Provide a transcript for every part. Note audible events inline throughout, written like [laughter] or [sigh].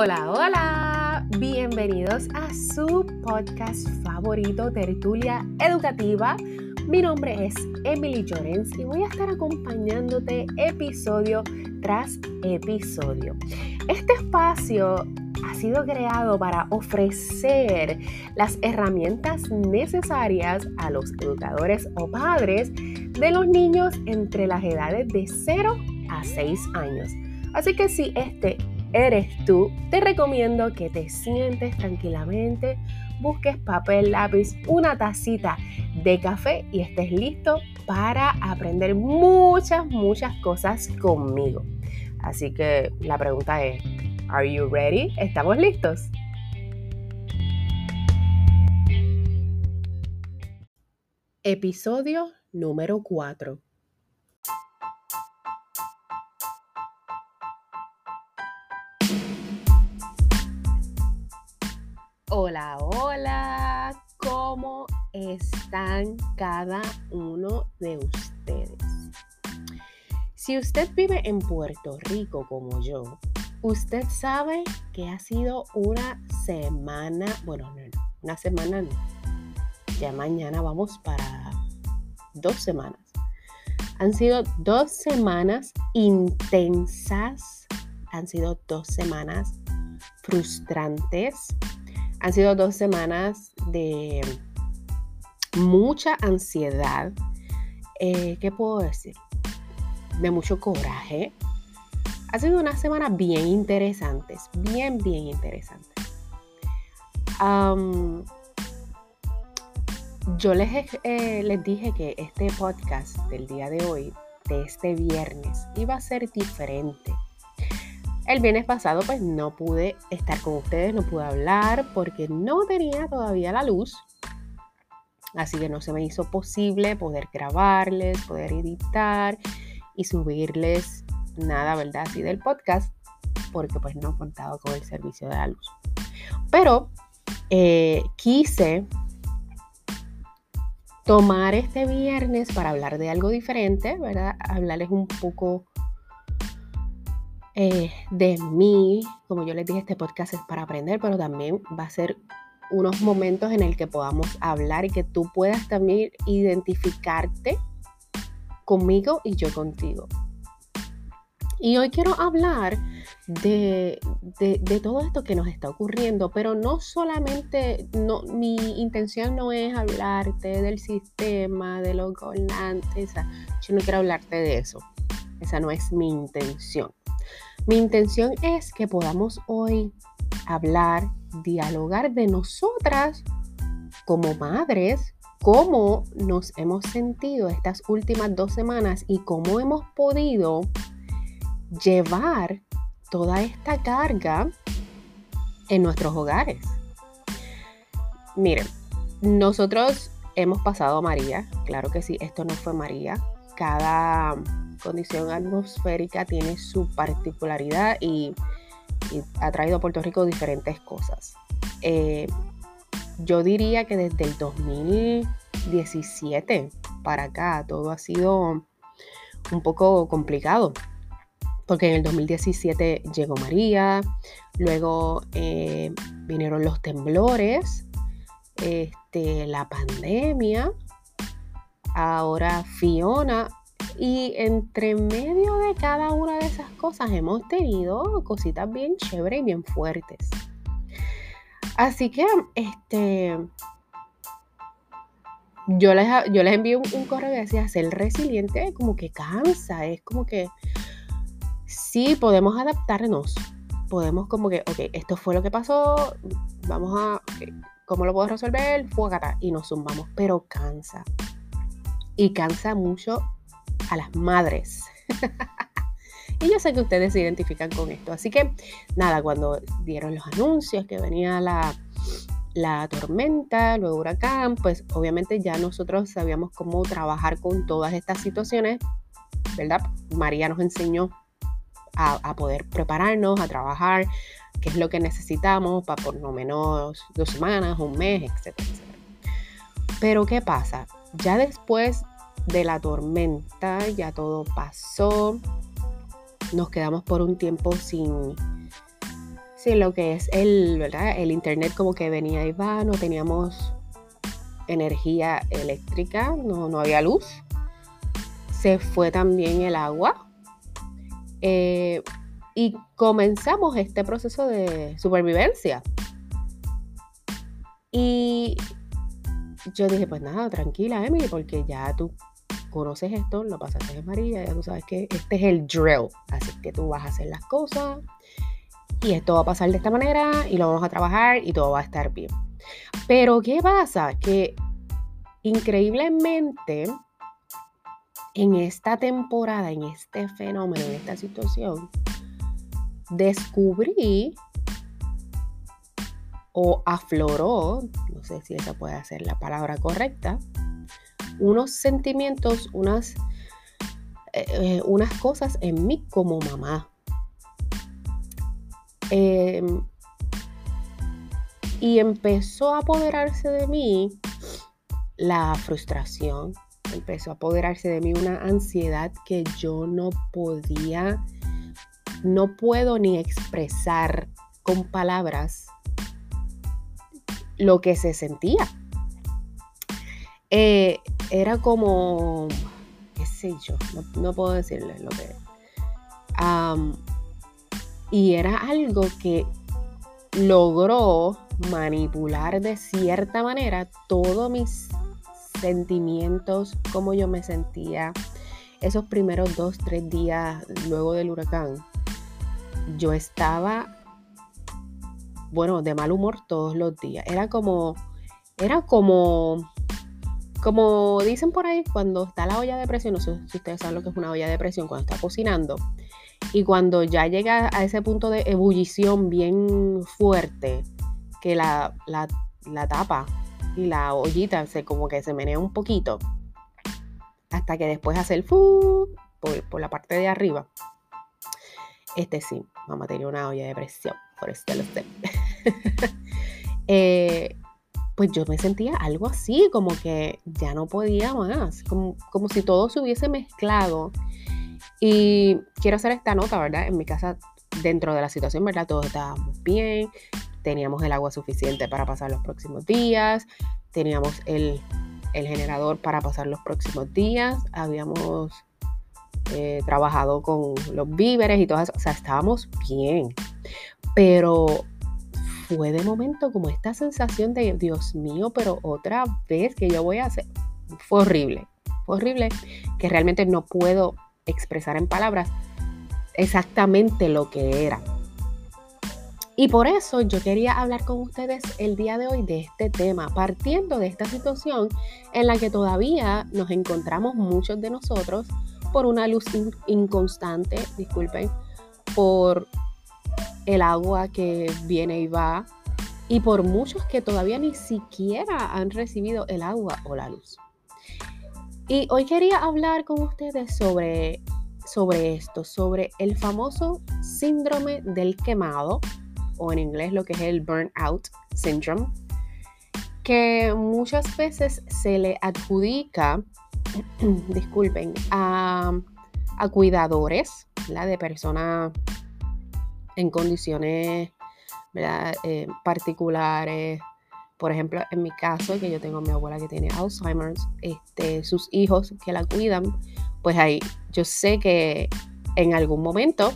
Hola, hola, bienvenidos a su podcast favorito, Tertulia Educativa. Mi nombre es Emily Llorens y voy a estar acompañándote episodio tras episodio. Este espacio ha sido creado para ofrecer las herramientas necesarias a los educadores o padres de los niños entre las edades de 0 a 6 años. Así que si este eres tú, te recomiendo que te sientes tranquilamente, busques papel, lápiz, una tacita de café y estés listo para aprender muchas, muchas cosas conmigo. Así que la pregunta es, ¿Are you ready? ¿Estamos listos? Episodio número 4. Cada uno de ustedes? Si usted vive en Puerto Rico como yo, usted sabe que ha sido una semana, bueno, no, no, una semana no, ya mañana vamos para dos semanas. Han sido dos semanas intensas, han sido dos semanas frustrantes, han sido dos semanas de mucha ansiedad. Eh, ¿Qué puedo decir? De mucho coraje. Ha sido una semana bien interesantes, bien, bien interesantes. yo les, eh, les dije que este podcast del día de hoy, de este viernes, iba a ser diferente el viernes pasado pues no pude estar con ustedes, no pude hablar porque no tenía todavía la luz. Así que no se me hizo posible poder grabarles, poder editar y subirles nada, ¿verdad? Así del podcast porque pues no contaba con el servicio de la luz. Pero eh, quise tomar este viernes para hablar de algo diferente, ¿verdad? Hablarles un poco eh, de mí. Como yo les dije, este podcast es para aprender, pero también va a ser unos momentos en el que podamos hablar y que tú puedas también identificarte conmigo y yo contigo. Y hoy quiero hablar de, de, todo esto que nos está ocurriendo, pero no solamente, no, mi intención no es hablarte del sistema, de los gobernantes, yo no quiero hablarte de eso, esa no es mi intención. Mi intención es que podamos hoy hablar, dialogar de nosotras como madres, cómo nos hemos sentido estas últimas dos semanas y cómo hemos podido llevar toda esta carga en nuestros hogares. Miren, nosotros hemos pasado María, claro que sí, esto no fue María. Cada condición atmosférica tiene su particularidad y, ha traído a Puerto Rico diferentes cosas. Eh, yo diría que desde el 2017 para acá todo ha sido un poco complicado. Porque en el 2017 llegó María, luego eh, vinieron los temblores, este, la pandemia, ahora Fiona y entre medio de cada una de esas cosas hemos tenido cositas bien chéveres y bien fuertes. Así que, este, yo les, yo les envío un, correo que decía, ser resiliente como que cansa, es como que sí podemos adaptarnos, podemos como que, ok, esto fue lo que pasó, vamos a, ¿cómo lo puedo resolver? Fuagata, y nos zumbamos, pero cansa. Y cansa mucho a las madres. [laughs] y yo sé que ustedes se identifican con esto. Así que nada, cuando dieron los anuncios que venía la, la tormenta, luego huracán, pues obviamente ya nosotros sabíamos cómo trabajar con todas estas situaciones, ¿verdad? María nos enseñó a, poder prepararnos, a trabajar, qué es lo que necesitamos para por lo menos dos semanas, un mes, etcétera. Pero ¿qué pasa? Ya después de la tormenta, ya todo pasó. Nos quedamos por un tiempo sin, Sí, lo que es el, ¿verdad? El internet como que venía y va, no teníamos energía eléctrica, no, no había luz. Se fue también el agua. Eh, y comenzamos este proceso de supervivencia. Y yo dije, pues nada, tranquila, Emily, porque ya tú conoces esto, lo pasaste en María, ya tú sabes que este es el drill. Así que tú vas a hacer las cosas y esto va a pasar de esta manera y lo vamos a trabajar y todo va a estar bien. Pero ¿qué pasa? Que increíblemente en esta temporada, en este fenómeno, en esta situación, descubrí o afloró, no sé si esa puede ser la palabra correcta, unos sentimientos, unas, eh, eh, unas cosas en mí como mamá. Em, y empezó a apoderarse de mí la frustración, empezó a apoderarse de mí una ansiedad que yo no podía, no puedo ni expresar con palabras lo que se sentía. Eh, era como, qué sé yo, no, puedo decirles lo que... Y era algo que logró manipular de cierta manera todos mis sentimientos, cómo yo me sentía esos primeros dos, tres días luego del huracán. Yo estaba, bueno, de mal humor todos los días. Era como, era como, como dicen por ahí, cuando está la olla de presión, no sé si ustedes saben lo que es una olla de presión, cuando está cocinando y cuando ya llega a ese punto de ebullición bien fuerte, que la, tapa y la ollita se como que se menea un poquito, hasta que después hace el fu por, la parte de arriba. Este sí, mamá tenía una olla de presión, por eso lo sé. [laughs] Eh, pues yo me sentía algo así, como que ya no podía más, como, como si todo se hubiese mezclado y quiero hacer esta nota, ¿verdad? En mi casa, dentro de la situación, ¿verdad? Todos estábamos bien, teníamos el agua suficiente para pasar los próximos días, teníamos el, generador para pasar los próximos días, habíamos eh, trabajado con los víveres y todo eso, o sea, estábamos bien. Pero fue de momento como esta sensación de, Dios mío, pero otra vez que yo voy a hacer, fue horrible, fue horrible, que realmente no puedo expresar en palabras exactamente lo que era. Y por eso yo quería hablar con ustedes el día de hoy de este tema, partiendo de esta situación en la que todavía nos encontramos muchos de nosotros por una luz inconstante, disculpen, por el agua que viene y va, y por muchos que todavía ni siquiera han recibido el agua o la luz. Y hoy quería hablar con ustedes sobre, sobre esto, sobre el famoso síndrome del quemado, o en inglés lo que es el burnout syndrome, que muchas veces se le adjudica, [clears throat] disculpen, a, cuidadores, la de personas en condiciones eh, particulares, por ejemplo, en mi caso, que yo tengo a mi abuela que tiene Alzheimer's, este, sus hijos que la cuidan, pues ahí yo sé que en algún momento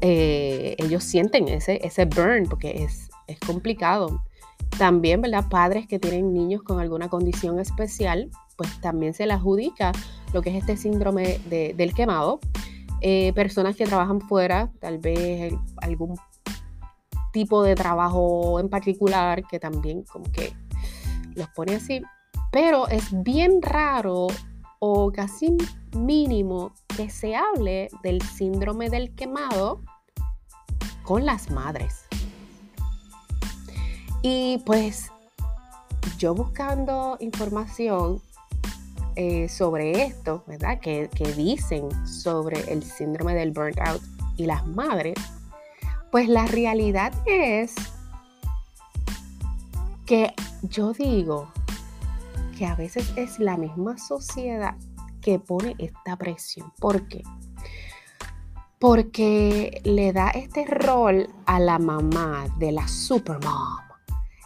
eh, ellos sienten ese, ese burn porque es, es complicado. También, ¿verdad? Padres que tienen niños con alguna condición especial, pues también se le adjudica lo que es este síndrome del quemado. Eh, personas que trabajan fuera, tal vez algún tipo de trabajo en particular que también como que los pone así. Pero es bien raro o casi mínimo que se hable del síndrome del quemado con las madres. Y pues yo buscando información eh, sobre esto, ¿verdad? Que, que dicen sobre el síndrome del burnout y las madres, pues la realidad es que yo digo que a veces es la misma sociedad que pone esta presión. ¿Por qué? porque le da este rol a la mamá de la supermom,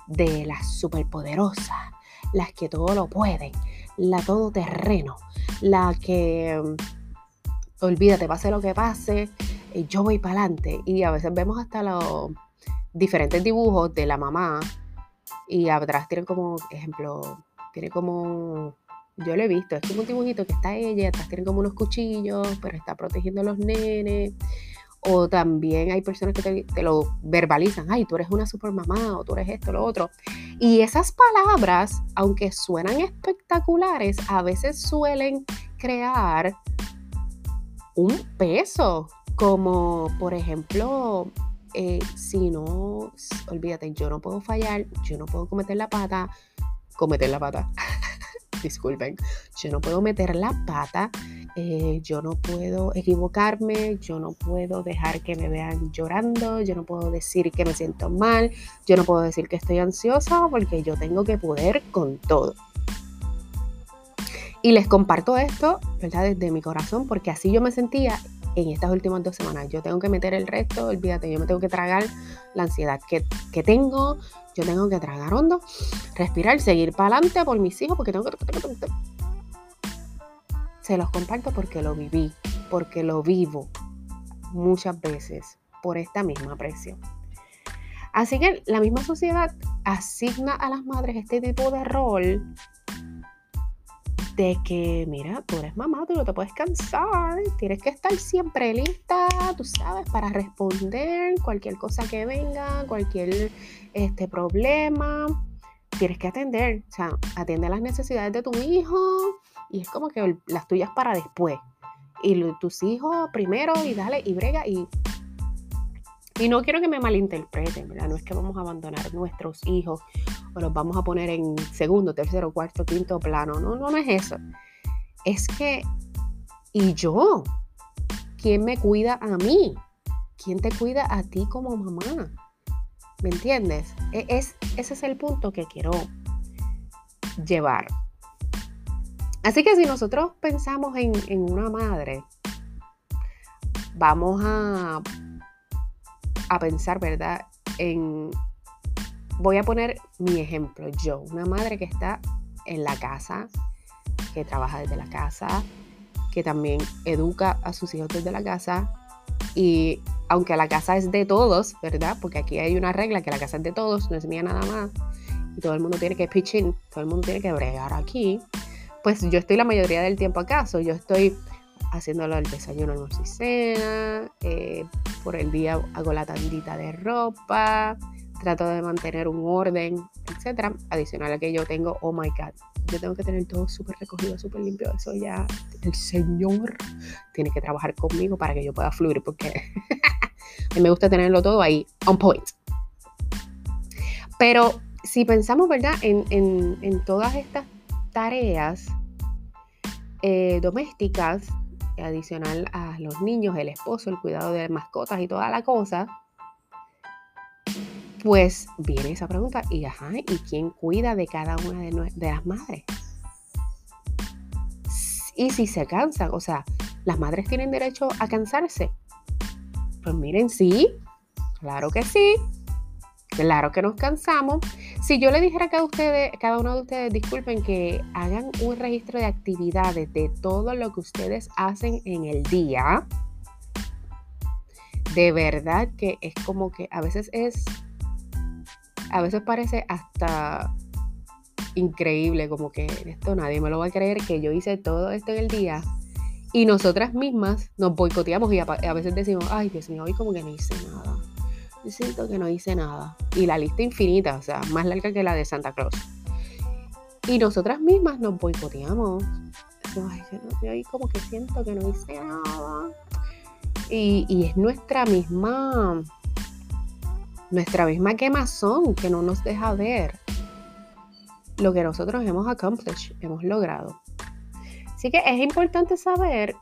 de la superpoderosa, las que todo lo pueden, la todoterreno, la que olvídate, pase lo que pase, eh, yo voy para adelante. Y a veces vemos hasta los diferentes dibujos de la mamá y atrás tienen como, ejemplo, tiene como yo lo he visto, es como un dibujito que está ella, atrás tienen como unos cuchillos, pero está protegiendo a los nenes. O también hay personas que te, lo verbalizan, ay, tú eres una super mamá, o tú eres esto, lo otro. Y esas palabras, aunque suenan espectaculares, a veces suelen crear un peso, como por ejemplo, eh, si no, olvídate, yo no puedo fallar, yo no puedo cometer la pata, cometer la pata. [laughs] disculpen, yo no puedo meter la pata, eh, yo no puedo equivocarme, yo no puedo dejar que me vean llorando, yo no puedo decir que me siento mal, yo no puedo decir que estoy ansiosa porque yo tengo que poder con todo. Y les comparto esto, ¿verdad? Desde mi corazón, porque así yo me sentía en estas últimas dos semanas. Yo tengo que meter el resto, olvídate, yo me tengo que tragar la ansiedad que, que tengo, yo tengo que tragar hondo, respirar, seguir para adelante por mis hijos, porque tengo que... Se los comparto porque lo viví, porque lo vivo muchas veces por esta misma presión. Así que la misma sociedad asigna a las madres este tipo de rol de que, mira, tú eres mamá, tú no te puedes cansar, tienes que estar siempre lista, tú sabes, para responder cualquier cosa que venga, cualquier este problema, tienes que atender, o sea, atiende las necesidades de tu hijo y es como que las tuyas para después. Y tus hijos primero y dale y brega y y no quiero que me malinterpreten, ¿verdad? No es que vamos a abandonar nuestros hijos o los vamos a poner en segundo, tercero, cuarto, quinto plano. No, no, es eso. Es que, ¿y yo? ¿Quién me cuida a mí? ¿Quién te cuida a ti como mamá? ¿Me entiendes? E, es, ese es el punto que quiero llevar. Así que si nosotros pensamos en, en una madre, vamos a a pensar, ¿verdad? En, voy a poner mi ejemplo, yo, una madre que está en la casa, que trabaja desde la casa, que también educa a sus hijos desde la casa y aunque la casa es de todos, ¿verdad? Porque aquí hay una regla que la casa es de todos, no es mía nada más y todo el mundo tiene que pitch todo el mundo tiene que bregar aquí. Pues yo estoy la mayoría del tiempo acaso, yo estoy haciéndolo el desayuno, almuerzo y cena. Eh, por el día hago la tandita de ropa. Trato de mantener un orden, etc. Adicional a que yo tengo, oh my God, yo tengo que tener todo súper recogido, súper limpio. Eso ya el Señor tiene que trabajar conmigo para que yo pueda fluir, porque [laughs] me gusta tenerlo todo ahí, on point. Pero si pensamos, ¿verdad?, en, en, todas estas tareas eh, domésticas, adicional a los niños, el esposo, el cuidado de mascotas y toda la cosa, pues viene esa pregunta, y ajá, ¿y quién cuida de cada una de, las madres? Y si se cansan, o sea, ¿las madres tienen derecho a cansarse? Pues miren, sí, claro que sí. Claro que nos cansamos. Si yo le dijera a cada, ustedes, cada uno de ustedes, disculpen, que hagan un registro de actividades de todo lo que ustedes hacen en el día, de verdad que es como que a veces es, a veces parece hasta increíble, como que esto nadie me lo va a creer, que yo hice todo esto en el día. Y nosotras mismas nos boicoteamos y a, veces decimos, ay Dios mío, hoy como que no hice nada siento que no hice nada. Y la lista infinita, o sea, más larga que la de Santa Claus. Y nosotras mismas nos boicoteamos. Ay, yo ahí como que siento que no hice nada. Y, es nuestra misma, nuestra misma quemazón que no nos deja ver lo que nosotros hemos accomplished, hemos logrado. Así que es importante saber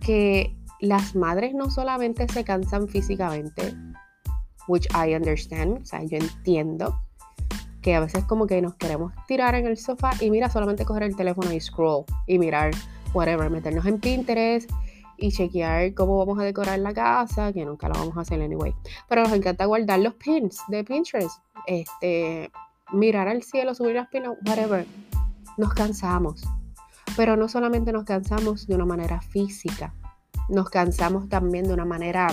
que las madres no solamente se cansan físicamente, which I understand, o sea, yo entiendo que a veces como que nos queremos tirar en el sofá y mira, solamente coger el teléfono y scroll y mirar whatever, meternos en Pinterest y chequear cómo vamos a decorar la casa, que nunca lo vamos a hacer anyway. Pero nos encanta guardar los pins de Pinterest, este, mirar al cielo, subir las pilas, whatever. Nos cansamos. Pero no solamente nos cansamos de una manera física, nos cansamos también de una manera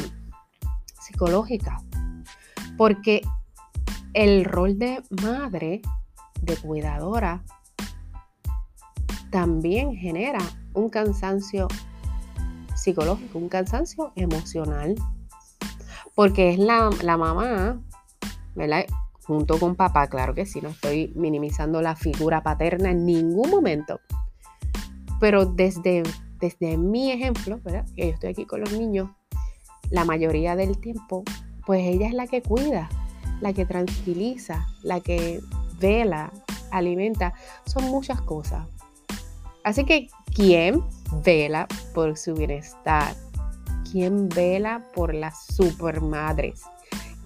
psicológica. Porque el rol de madre, de cuidadora, también genera un cansancio psicológico, un cansancio emocional. Porque es la, la mamá, ¿verdad? Junto con papá, claro que sí, no estoy minimizando la figura paterna en ningún momento. Pero desde, desde mi ejemplo, ¿verdad? Que yo estoy aquí con los niños, la mayoría del tiempo, pues ella es la que cuida, la que tranquiliza, la que vela, alimenta. Son muchas cosas. Así que, ¿quién vela por su bienestar? ¿Quién vela por las supermadres?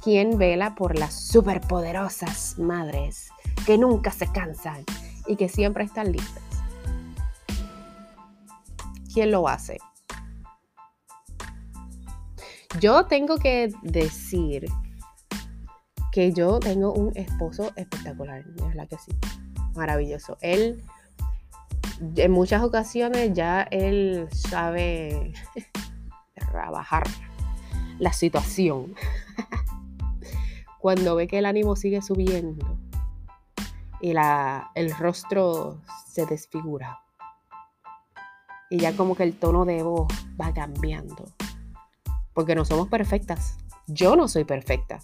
¿Quién vela por las superpoderosas madres que nunca se cansan y que siempre están listas? ¿Quién lo hace? Yo tengo que decir que yo tengo un esposo espectacular, es verdad que sí, maravilloso. Él, en muchas ocasiones ya él sabe [laughs] trabajar la situación. [laughs] Cuando ve que el ánimo sigue subiendo y la, el rostro se desfigura y ya como que el tono de voz va cambiando. Porque no somos perfectas. Yo no soy perfecta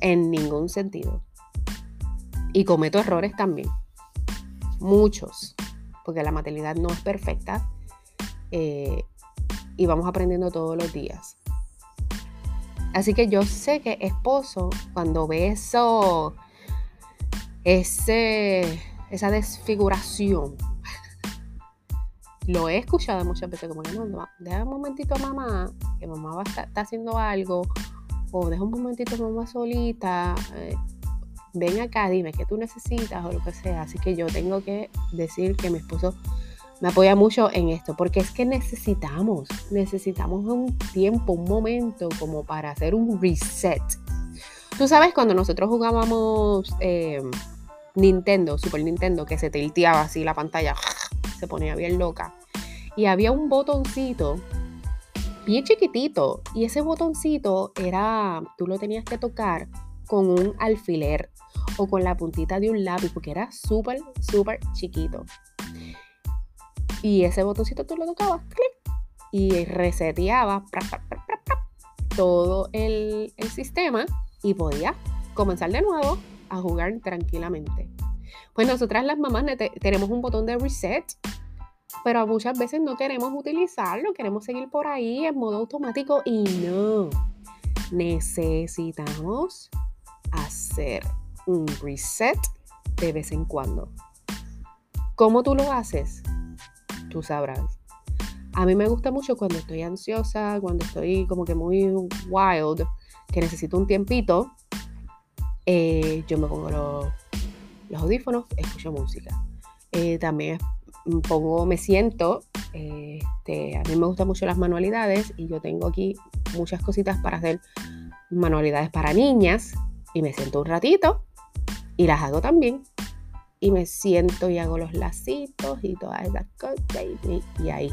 en ningún sentido. Y cometo errores también. Muchos. Porque la maternidad no es perfecta. Eh, y vamos aprendiendo todos los días. Así que yo sé que esposo, cuando ve eso, ese, esa desfiguración, lo he escuchado muchas veces como no, deja un momentito mamá, que mamá va a estar, está haciendo algo, o deja un momentito mamá solita, eh, ven acá, dime qué tú necesitas o lo que sea. Así que yo tengo que decir que mi esposo me apoya mucho en esto, porque es que necesitamos, necesitamos un tiempo, un momento como para hacer un reset. Tú sabes cuando nosotros jugábamos eh, Nintendo, Super Nintendo, que se tilteaba así la pantalla, [laughs] se ponía bien loca. Y había un botoncito bien chiquitito. Y ese botoncito era, tú lo tenías que tocar con un alfiler o con la puntita de un lápiz, porque era súper, súper chiquito. Y ese botoncito tú lo tocabas, clic, y reseteaba todo el, el sistema y podía comenzar de nuevo a jugar tranquilamente. Pues nosotras las mamás tenemos un botón de reset pero muchas veces no queremos utilizarlo, queremos seguir por ahí en modo automático y no. Necesitamos hacer un reset de vez en cuando. ¿Cómo tú lo haces? Tú sabrás. A mí me gusta mucho cuando estoy ansiosa, cuando estoy como que muy wild, que necesito un tiempito. Eh, yo me pongo los, audífonos, escucho música. Eh, también pongo, me siento, este, a mí me gustan mucho las manualidades y yo tengo aquí muchas cositas para hacer manualidades para niñas y me siento un ratito y las hago también. Y me siento y hago los lacitos y todas esas cosas y, ahí.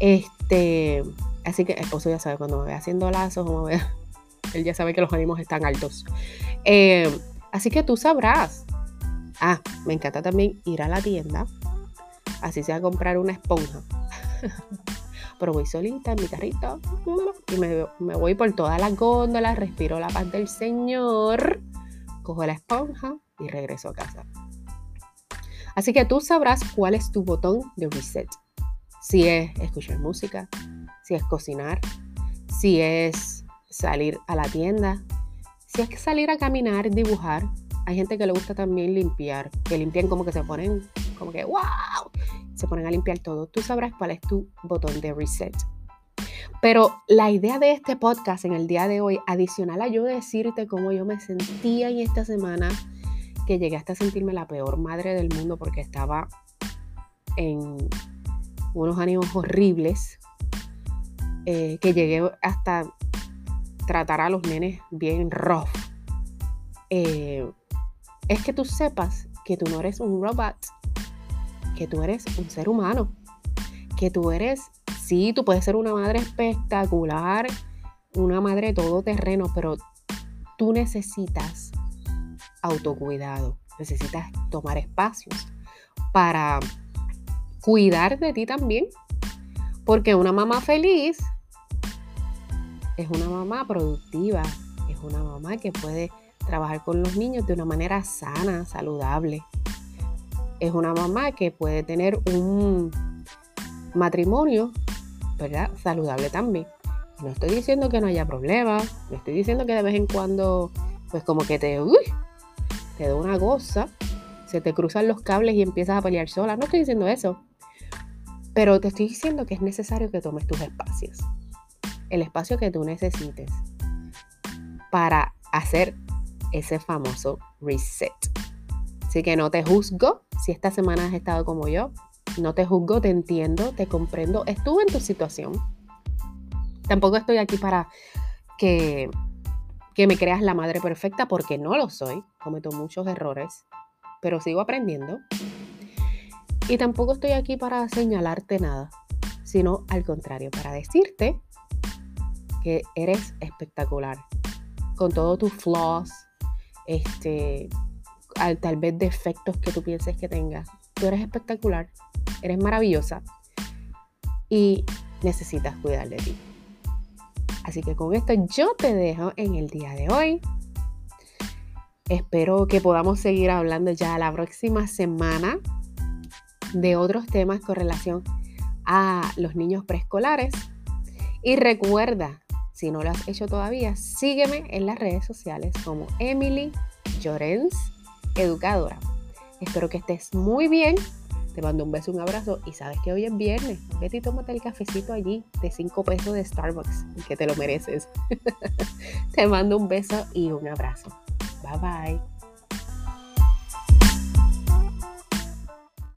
Este, así que el esposo ya sabe cuando me ve haciendo lazos o me ve, [laughs] él ya sabe que los ánimos están altos. Eh, así que tú sabrás. Ah, me encanta también ir a la tienda así sea comprar una esponja. [laughs] Pero voy solita en mi carrito y me, voy por todas las góndolas, respiro la paz del Señor, cojo la esponja y regreso a casa. Así que tú sabrás cuál es tu botón de reset. Si es escuchar música, si es cocinar, si es salir a la tienda, si es salir a caminar, dibujar. Hay gente que le gusta también limpiar, que limpian como que se ponen como que ¡wow! se ponen a limpiar todo, tú sabrás cuál es tu botón de reset. Pero la idea de este podcast en el día de hoy, adicional a yo decirte cómo yo me sentía en esta semana, que llegué hasta sentirme la peor madre del mundo porque estaba en unos ánimos horribles, eh, que llegué hasta tratar a los nenes bien rough. Eh, es que tú sepas que tú no eres un robot, que tú eres un ser humano, que tú eres, sí, tú puedes ser una madre espectacular, una madre todoterreno, pero tú necesitas autocuidado, necesitas tomar espacios para cuidar de ti también, porque una mamá feliz es una mamá productiva, es una mamá que puede trabajar con los niños de una manera sana, saludable. Es una mamá que puede tener un matrimonio, ¿verdad? Saludable también. No estoy diciendo que no haya problemas, no estoy diciendo que de vez en cuando, pues como que te, uy, te da una goza, se te cruzan los cables y empiezas a pelear sola. No estoy diciendo eso. Pero te estoy diciendo que es necesario que tomes tus espacios. El espacio que tú necesites para hacer ese famoso reset. Así que no te juzgo si esta semana has estado como yo. No te juzgo, te entiendo, te comprendo. Estuve en tu situación. Tampoco estoy aquí para que, que me creas la madre perfecta porque no lo soy. Cometo muchos errores, pero sigo aprendiendo. Y tampoco estoy aquí para señalarte nada, sino al contrario, para decirte que eres espectacular, con todos tus flaws, este, tal vez defectos que tú pienses que tengas. Tú eres espectacular, eres maravillosa y necesitas cuidar de ti. Así que con esto yo te dejo en el día de hoy. Espero que podamos seguir hablando ya la próxima semana de otros temas con relación a los niños preescolares. Y recuerda, si no lo has hecho todavía, sígueme en las redes sociales como Emily Llorens, educadora. Espero que estés muy bien. Te mando un beso, un abrazo y sabes que hoy es viernes. Vete y tómate el cafecito allí de 5 pesos de Starbucks, que te lo mereces. [laughs] te mando un beso y un abrazo. Bye bye.